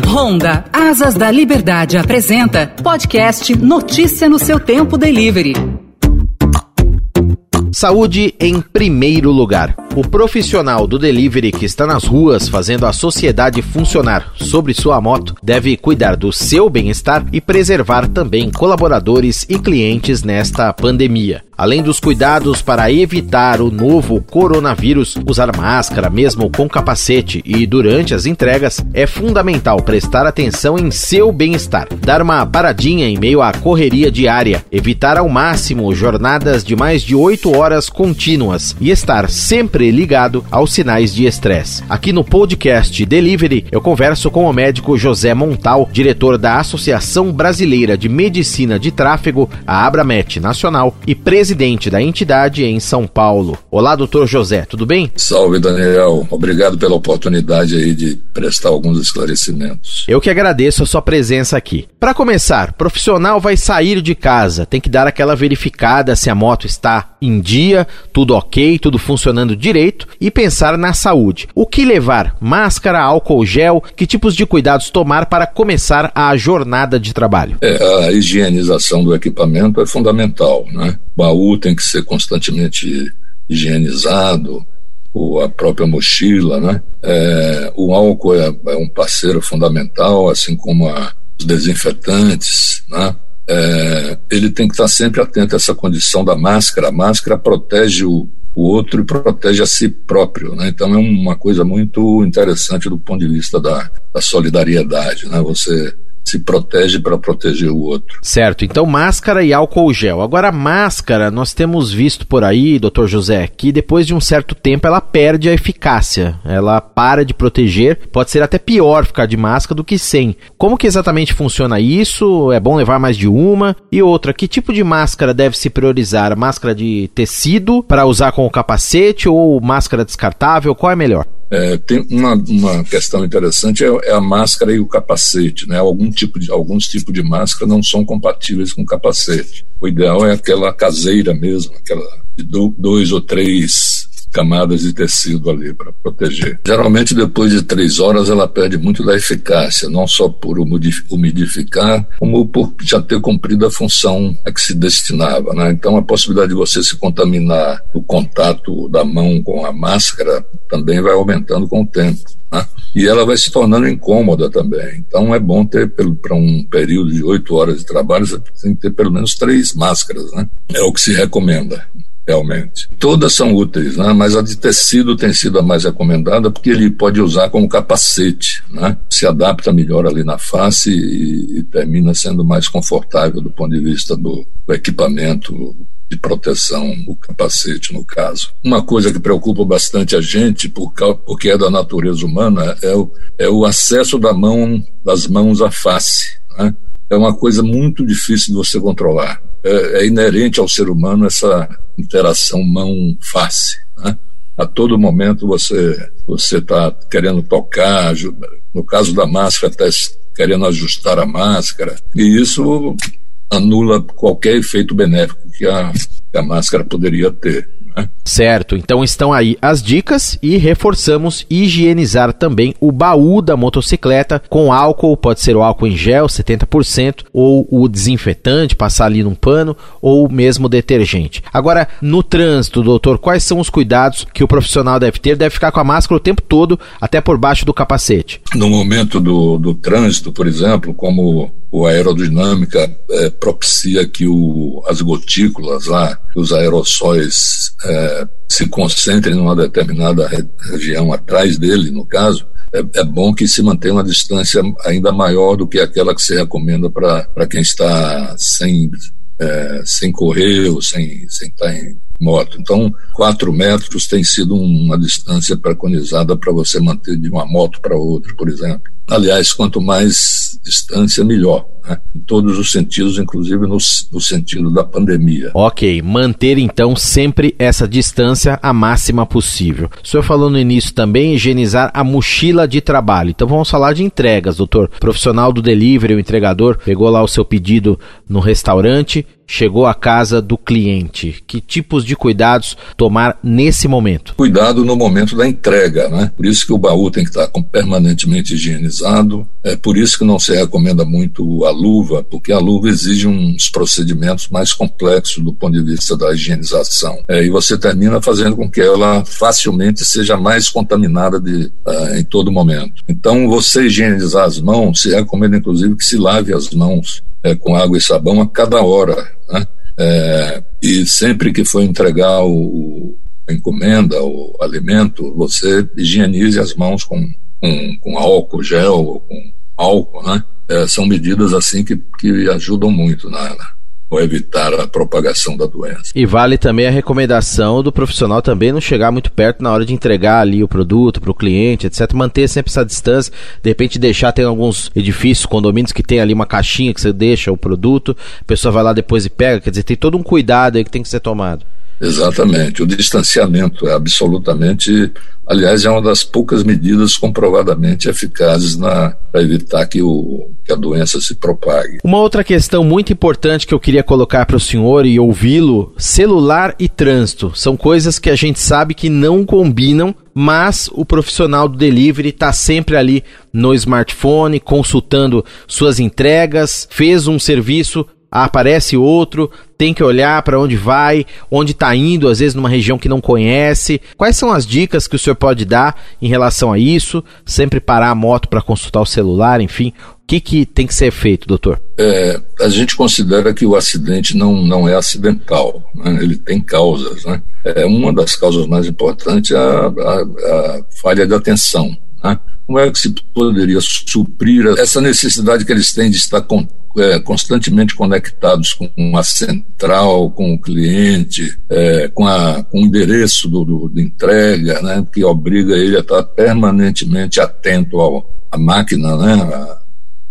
Honda Asas da Liberdade apresenta podcast Notícia no seu tempo delivery. Saúde em primeiro lugar. O profissional do delivery que está nas ruas fazendo a sociedade funcionar sobre sua moto deve cuidar do seu bem-estar e preservar também colaboradores e clientes nesta pandemia. Além dos cuidados para evitar o novo coronavírus, usar máscara mesmo com capacete e durante as entregas é fundamental prestar atenção em seu bem-estar. Dar uma paradinha em meio à correria diária, evitar ao máximo jornadas de mais de 8 horas contínuas e estar sempre ligado aos sinais de estresse. Aqui no podcast Delivery, eu converso com o médico José Montal, diretor da Associação Brasileira de Medicina de Tráfego, a Abramet Nacional, e presidente da entidade em São Paulo. Olá, doutor José, tudo bem? Salve, Daniel. Obrigado pela oportunidade aí de prestar alguns esclarecimentos. Eu que agradeço a sua presença aqui. Para começar, profissional vai sair de casa, tem que dar aquela verificada se a moto está em dia, tudo ok, tudo funcionando direito e pensar na saúde. O que levar? Máscara, álcool gel? Que tipos de cuidados tomar para começar a jornada de trabalho? É, a higienização do equipamento é fundamental, né? O baú tem que ser constantemente higienizado, a própria mochila, né? É, o álcool é, é, um parceiro fundamental, assim como a, os desinfetantes, né? É, ele tem que estar sempre atento a essa condição da máscara. A máscara protege o, o outro e protege a si próprio. Né? Então é uma coisa muito interessante do ponto de vista da, da solidariedade. Né? Você se protege para proteger o outro. Certo, então máscara e álcool gel. Agora, máscara, nós temos visto por aí, doutor José, que depois de um certo tempo ela perde a eficácia, ela para de proteger, pode ser até pior ficar de máscara do que sem. Como que exatamente funciona isso? É bom levar mais de uma? E outra, que tipo de máscara deve se priorizar? Máscara de tecido para usar com o capacete ou máscara descartável? Qual é melhor? É, tem uma, uma questão interessante é, é, a máscara e o capacete, né? Algum tipo de, alguns tipos de máscara não são compatíveis com capacete. O ideal é aquela caseira mesmo, aquela de dois ou três camadas de tecido ali para proteger. Geralmente, depois de três horas, ela perde muito da eficácia, não só por umidificar, como por já ter cumprido a função a que se destinava. Né? Então, a possibilidade de você se contaminar no contato da mão com a máscara também vai aumentando com o tempo. Né? E ela vai se tornando incômoda também. Então, é bom ter, para um período de oito horas de trabalho, você tem que ter pelo menos três máscaras. Né? É o que se recomenda realmente. Todas são úteis, né? mas a de tecido tem sido a mais recomendada porque ele pode usar como capacete, né? se adapta melhor ali na face e, e termina sendo mais confortável do ponto de vista do, do equipamento de proteção, o capacete no caso. Uma coisa que preocupa bastante a gente, por, porque é da natureza humana, é o, é o acesso da mão, das mãos à face. Né? É uma coisa muito difícil de você controlar é, é inerente ao ser humano essa interação mão-face. Né? A todo momento você você está querendo tocar, no caso da máscara, está querendo ajustar a máscara, e isso anula qualquer efeito benéfico que a, que a máscara poderia ter. Certo, então estão aí as dicas e reforçamos higienizar também o baú da motocicleta com álcool, pode ser o álcool em gel, 70%, ou o desinfetante, passar ali num pano, ou mesmo detergente. Agora, no trânsito, doutor, quais são os cuidados que o profissional deve ter? Deve ficar com a máscara o tempo todo, até por baixo do capacete. No momento do, do trânsito, por exemplo, como o aerodinâmica é, propicia que o, as gotículas lá, os aerossóis é, se concentrem numa determinada região atrás dele, no caso, é, é, bom que se mantenha uma distância ainda maior do que aquela que se recomenda para quem está sem, é, sem correr ou sem, sem estar em moto. Então, quatro metros tem sido uma distância preconizada para você manter de uma moto para outra, por exemplo. Aliás, quanto mais distância, melhor. Né? Em todos os sentidos, inclusive no, no, sentido da pandemia. Ok, manter então sempre essa distância a máxima possível. O senhor falou no início também higienizar a mochila de trabalho. Então vamos falar de entregas, doutor. Profissional do delivery, o entregador, pegou lá o seu pedido no restaurante, chegou à casa do cliente? Que tipos de cuidados tomar nesse momento? Cuidado no momento da entrega, né? Por isso que o baú tem que estar permanentemente higienizado. É por isso que não se recomenda muito a luva, porque a luva exige uns procedimentos mais complexos do ponto de vista da higienização. É, e você termina fazendo com que ela facilmente seja mais contaminada de, uh, em todo momento. Então, você higienizar as mãos, se recomenda inclusive que se lave as mãos é, com água e sabão a cada hora. Né? É, e sempre que for entregar o, encomenda, o alimento, você higienize as mãos com, com, com álcool gel ou com álcool, né? É, são medidas assim que, que ajudam muito na, ou evitar a propagação da doença. E vale também a recomendação do profissional também não chegar muito perto na hora de entregar ali o produto para o cliente, etc. Manter sempre essa distância, de repente deixar, tem alguns edifícios, condomínios que tem ali uma caixinha que você deixa o produto, a pessoa vai lá depois e pega, quer dizer, tem todo um cuidado aí que tem que ser tomado. Exatamente. O distanciamento é absolutamente, aliás, é uma das poucas medidas comprovadamente eficazes para evitar que, o, que a doença se propague. Uma outra questão muito importante que eu queria colocar para o senhor e ouvi-lo: celular e trânsito. São coisas que a gente sabe que não combinam mas o profissional do delivery está sempre ali no smartphone, consultando suas entregas, fez um serviço, aparece outro, tem que olhar para onde vai, onde está indo, às vezes numa região que não conhece. Quais são as dicas que o senhor pode dar em relação a isso? Sempre parar a moto para consultar o celular, enfim. O que, que tem que ser feito, doutor? É, a gente considera que o acidente não, não é acidental, né? ele tem causas. Né? É, uma das causas mais importantes é a, a, a falha de atenção. Né? Como é que se poderia suprir essa necessidade que eles têm de estar com, é, constantemente conectados com a central, com o cliente, é, com, a, com o endereço do, do, de entrega, né, que obriga ele a estar permanentemente atento ao, à máquina, né, a,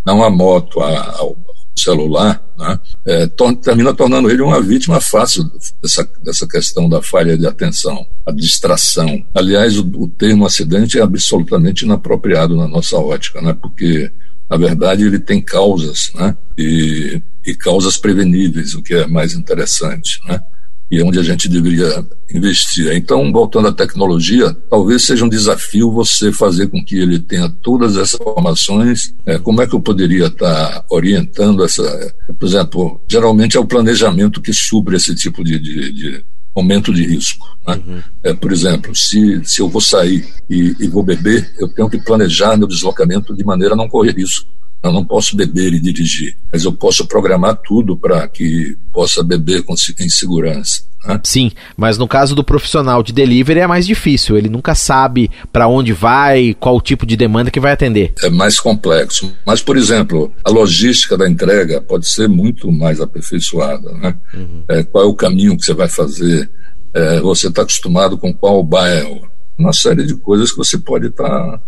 não à moto, a, ao celular, né, é, to, termina tornando ele uma vítima fácil dessa, dessa questão da falha de atenção, a distração. Aliás, o, o termo acidente é absolutamente inapropriado na nossa ótica, né, porque na verdade, ele tem causas, né? E, e causas preveníveis, o que é mais interessante, né? E onde a gente deveria investir. Então, voltando à tecnologia, talvez seja um desafio você fazer com que ele tenha todas essas informações. É, como é que eu poderia estar orientando essa. Por exemplo, geralmente é o planejamento que supre esse tipo de, de, de momento de risco. Né? Uhum. É, por exemplo, se, se eu vou sair e, e, vou beber, eu tenho que planejar meu deslocamento de maneira a não correr risco. Eu não posso beber e dirigir, mas eu posso programar tudo para que possa beber com, em segurança. Né? Sim, mas no caso do profissional de delivery é mais difícil. Ele nunca sabe para onde vai, qual tipo de demanda que vai atender. É mais complexo. Mas, por exemplo, a logística da entrega pode ser muito mais aperfeiçoada. Né? Uhum. É, qual é o caminho que você vai fazer? É, você está acostumado com qual bairro? Uma série de coisas que você pode estar tá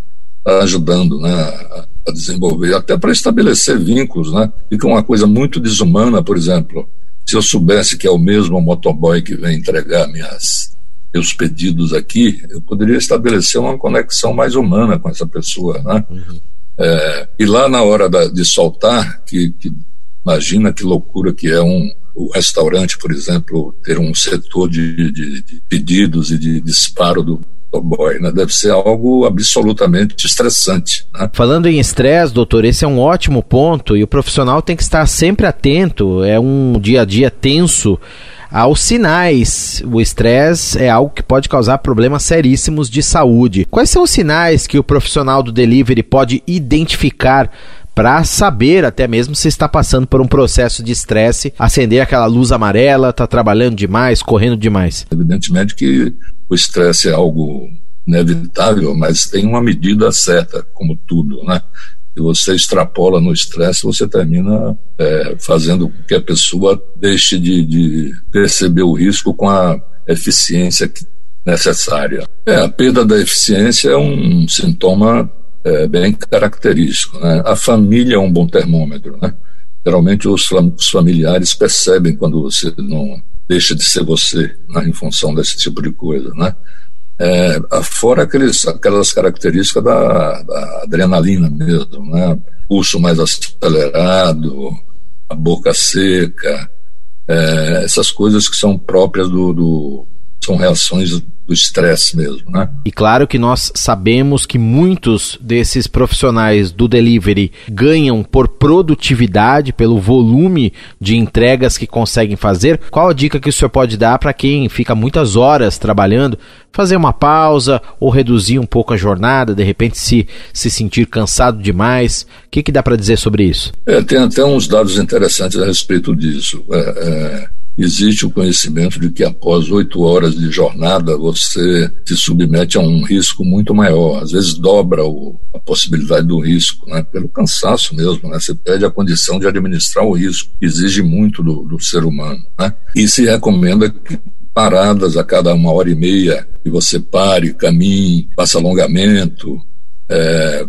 ajudando né, a, desenvolver, até para estabelecer vínculos. Né? Fica uma coisa muito desumana, por exemplo. Se eu soubesse que é o mesmo motoboy que vem entregar minhas, meus pedidos aqui, eu poderia estabelecer uma conexão mais humana com essa pessoa. Né? Uhum. É, e lá na hora da, de soltar, que, que, imagina que loucura que é um o restaurante, por exemplo, ter um setor de, de, de pedidos e de disparo do, motoboy, né? Deve ser algo absolutamente estressante. Né? Falando em estresse, doutor, esse é um ótimo ponto e o profissional tem que estar sempre atento. É um dia a dia tenso aos sinais. O estresse é algo que pode causar problemas seríssimos de saúde. Quais são os sinais que o profissional do delivery pode identificar para saber até mesmo se está passando por um processo de estresse, acender aquela luz amarela, está trabalhando demais, correndo demais? Evidentemente que o estresse é algo inevitável, mas tem uma medida certa, como tudo, né? Se você extrapola no estresse, você termina é, fazendo com que a pessoa deixe de, de, perceber o risco com a eficiência necessária. É, a perda da eficiência é um sintoma é, bem característico. Né? A família é um bom termômetro. Né? Geralmente os, familiares percebem quando você não deixa de ser você né, em função desse tipo de coisa, né? É, fora aqueles, aquelas características da, da, adrenalina mesmo, né? Pulso mais acelerado, a boca seca, é, essas coisas que são próprias do, do são reações do estresse mesmo, né? E claro que nós sabemos que muitos desses profissionais do delivery ganham por produtividade, pelo volume de entregas que conseguem fazer. Qual a dica que o senhor pode dar para quem fica muitas horas trabalhando, fazer uma pausa ou reduzir um pouco a jornada, de repente se se sentir cansado demais? O que, que dá para dizer sobre isso? É, tem até uns dados interessantes a respeito disso. É, é existe o conhecimento de que após oito horas de jornada você se submete a um risco muito maior, às vezes dobra o, a possibilidade do risco, né? pelo cansaço mesmo, né? você perde a condição de administrar o risco, exige muito do, do ser humano. Né? E se recomenda que paradas a cada uma hora e meia, que você pare, caminhe, faça alongamento, é,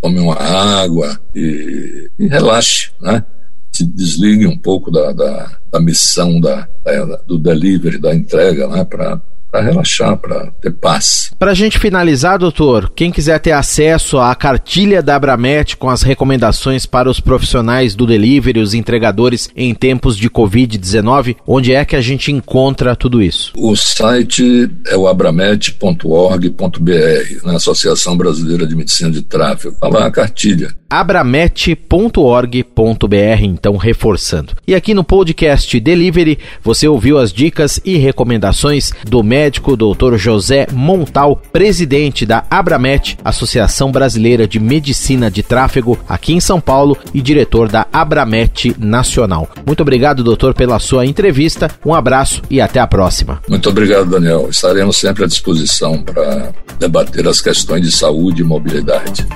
tome uma água e, e relaxe, né? Se desligue um pouco da, da, da missão da, da, do delivery, da entrega, né, para para relaxar, para ter paz. Para a gente finalizar, doutor, quem quiser ter acesso à cartilha da Abramet com as recomendações para os profissionais do delivery, os entregadores em tempos de Covid-19, onde é que a gente encontra tudo isso? O site é o abramet.org.br, na Associação Brasileira de Medicina de Tráfego. Está lá a cartilha abramet.org.br, então reforçando. E aqui no podcast Delivery, você ouviu as dicas e recomendações do médico Dr. José Montal, presidente da Abramet, Associação Brasileira de Medicina de Tráfego, aqui em São Paulo, e diretor da Abramet Nacional. Muito obrigado, doutor, pela sua entrevista. Um abraço e até a próxima. Muito obrigado, Daniel. Estaremos sempre à disposição para debater as questões de saúde e mobilidade.